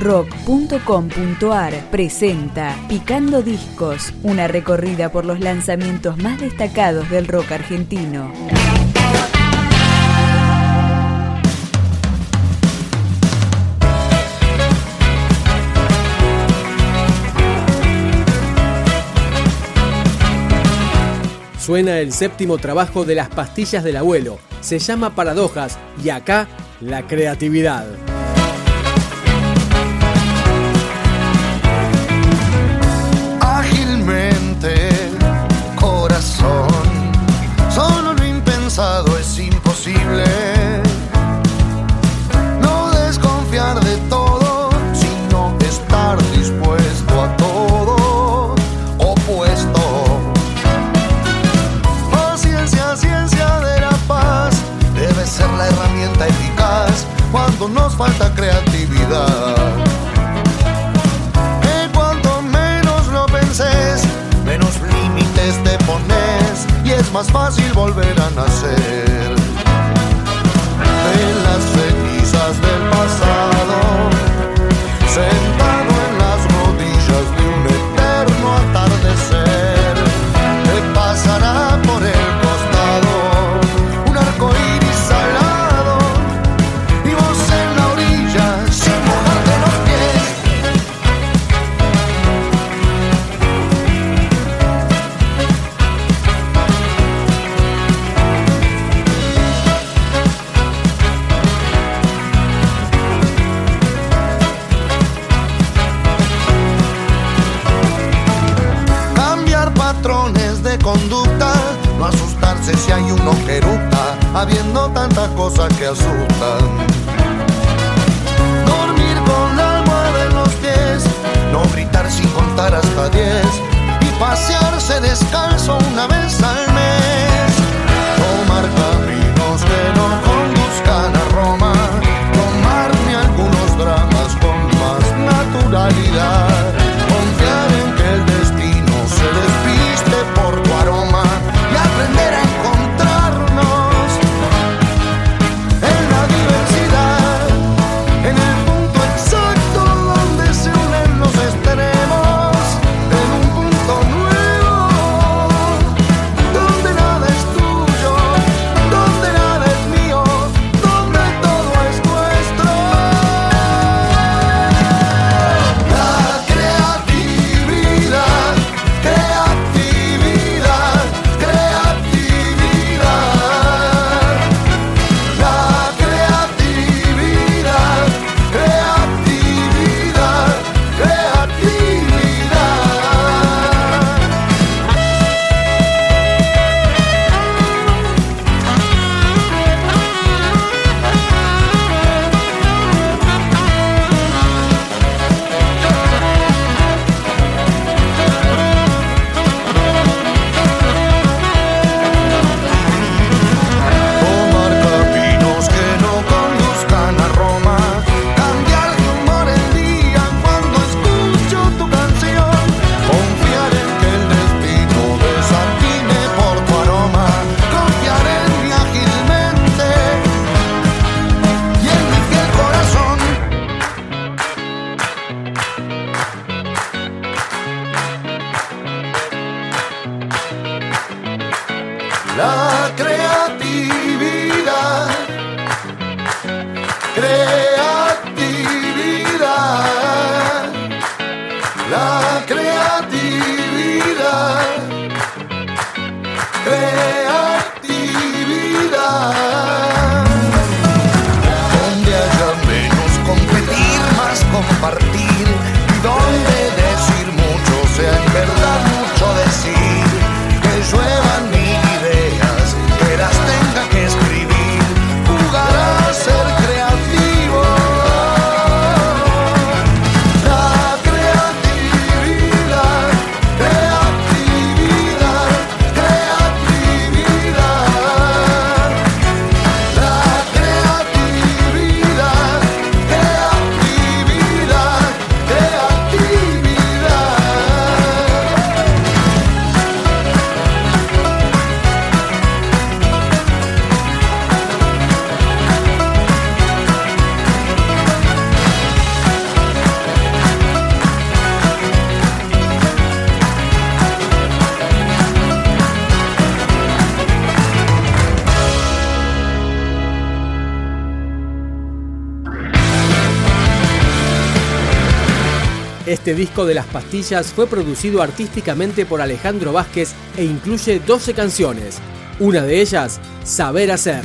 rock.com.ar presenta Picando Discos, una recorrida por los lanzamientos más destacados del rock argentino. Suena el séptimo trabajo de las pastillas del abuelo. Se llama Paradojas y acá la creatividad. falta creatividad. Que cuanto menos lo penses, menos límites te pones y es más fácil volver a nacer. De las cenizas del pasado, sentado Este disco de las pastillas fue producido artísticamente por Alejandro Vázquez e incluye 12 canciones. Una de ellas, Saber Hacer.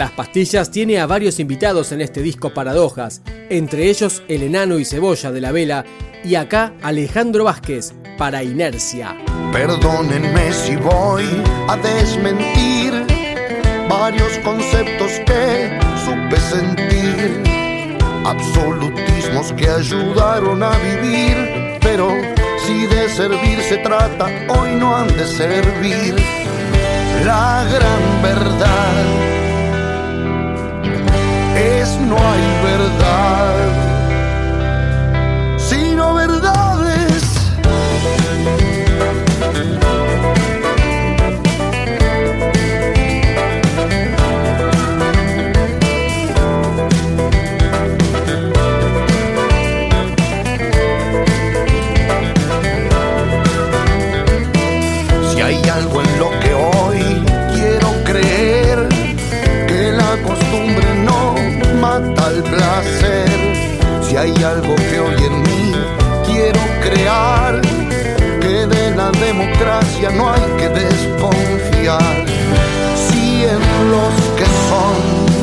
Las Pastillas tiene a varios invitados en este disco Paradojas, entre ellos el enano y cebolla de la vela y acá Alejandro Vázquez para Inercia. Perdónenme si voy a desmentir varios conceptos que supe sentir, absolutismos que ayudaron a vivir, pero si de servir se trata, hoy no han de servir la gran verdad no hay verdad, sino verdades. Si hay algo en lo que al placer. Si hay algo que hoy en mí quiero crear, que de la democracia no hay que desconfiar. Si en los que son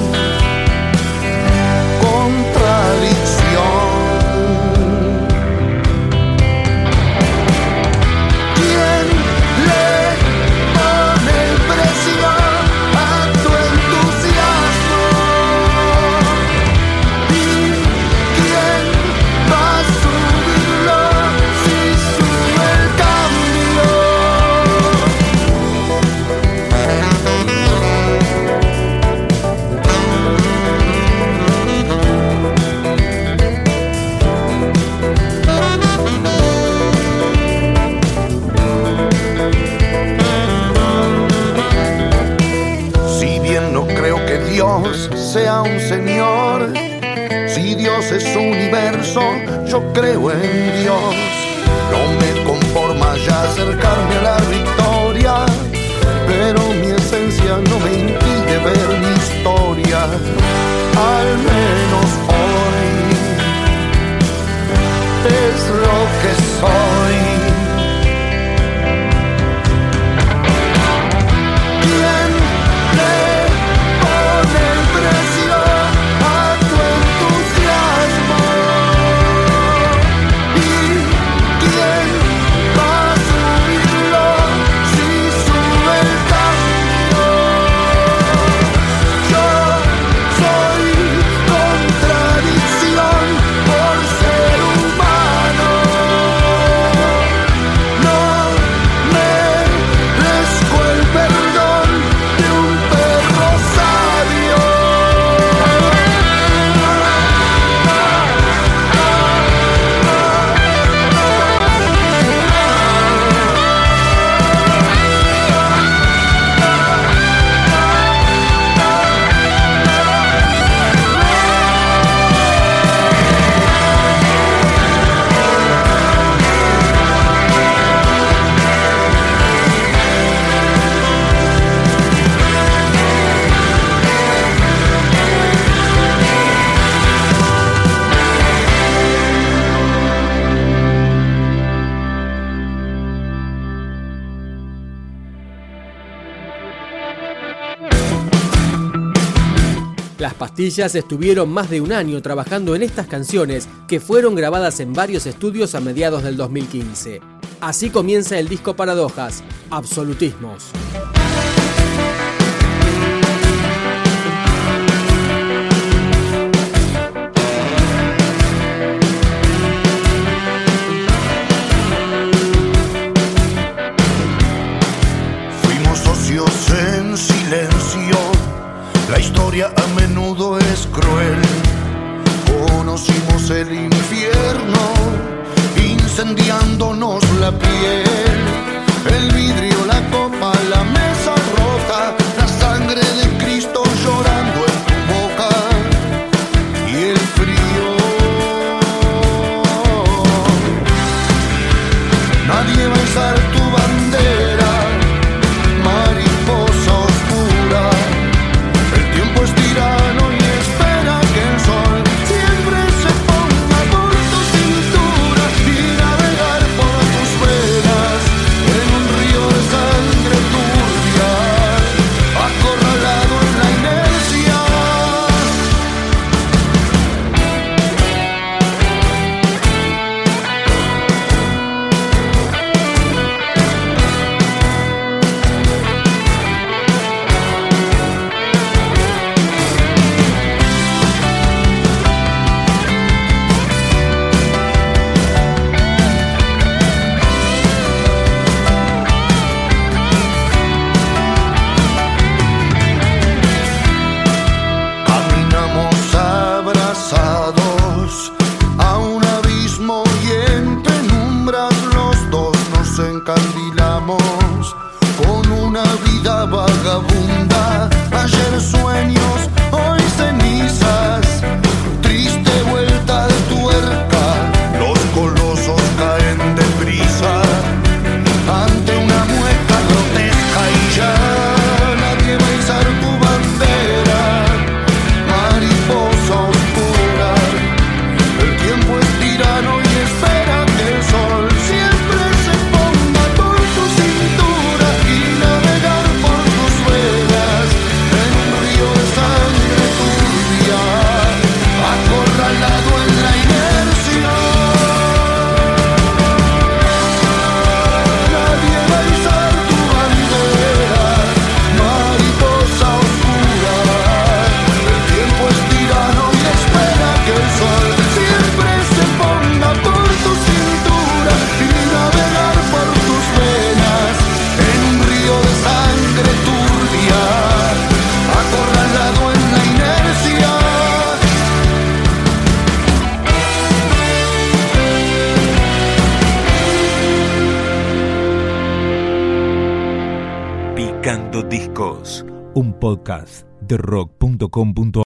yo creo en Dios. No me conforma ya acercarme a la victoria, pero mi esencia no me impide ver mi historia. Al pastillas estuvieron más de un año trabajando en estas canciones que fueron grabadas en varios estudios a mediados del 2015. Así comienza el disco Paradojas, Absolutismos. Podcast de rock.com.ar